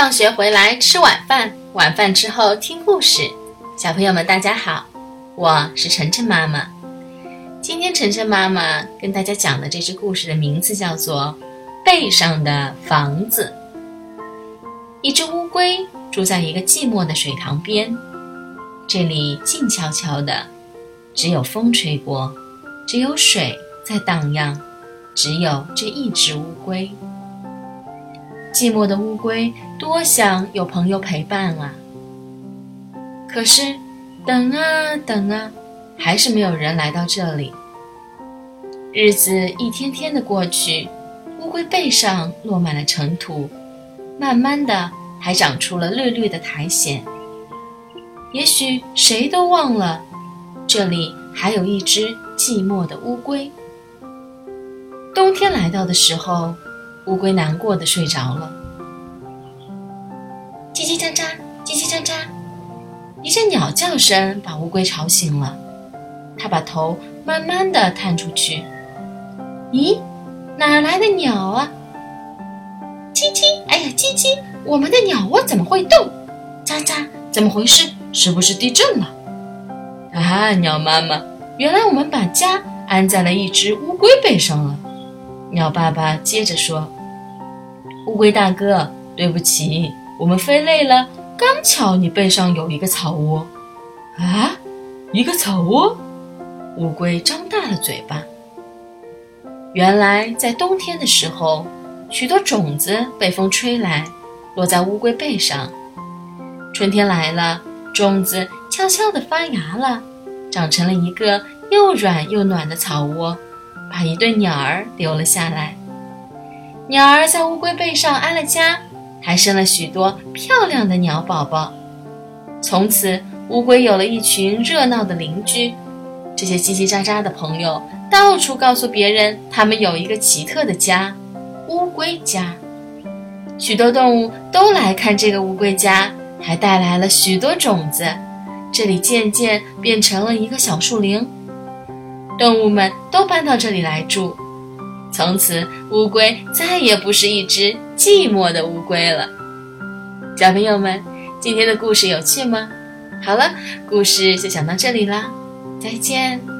放学回来吃晚饭，晚饭之后听故事。小朋友们，大家好，我是晨晨妈妈。今天晨晨妈妈跟大家讲的这只故事的名字叫做《背上的房子》。一只乌龟住在一个寂寞的水塘边，这里静悄悄的，只有风吹过，只有水在荡漾，只有这一只乌龟。寂寞的乌龟多想有朋友陪伴啊！可是，等啊等啊，还是没有人来到这里。日子一天天的过去，乌龟背上落满了尘土，慢慢的还长出了绿绿的苔藓。也许谁都忘了，这里还有一只寂寞的乌龟。冬天来到的时候。乌龟难过的睡着了，叽叽喳喳，叽叽喳喳，一阵鸟叫声把乌龟吵醒了。它把头慢慢的探出去，咦，哪来的鸟啊？叽叽，哎呀，叽叽，我们的鸟窝怎么会动？喳喳，怎么回事？是不是地震了？啊，鸟妈妈，原来我们把家安在了一只乌龟背上了。鸟爸爸接着说：“乌龟大哥，对不起，我们飞累了，刚巧你背上有一个草窝。”啊，一个草窝？乌龟张大了嘴巴。原来在冬天的时候，许多种子被风吹来，落在乌龟背上。春天来了，种子悄悄地发芽了，长成了一个又软又暖的草窝。把一对鸟儿留了下来，鸟儿在乌龟背上安了家，还生了许多漂亮的鸟宝宝。从此，乌龟有了一群热闹的邻居。这些叽叽喳喳的朋友到处告诉别人，他们有一个奇特的家——乌龟家。许多动物都来看这个乌龟家，还带来了许多种子。这里渐渐变成了一个小树林。动物们都搬到这里来住，从此乌龟再也不是一只寂寞的乌龟了。小朋友们，今天的故事有趣吗？好了，故事就讲到这里啦，再见。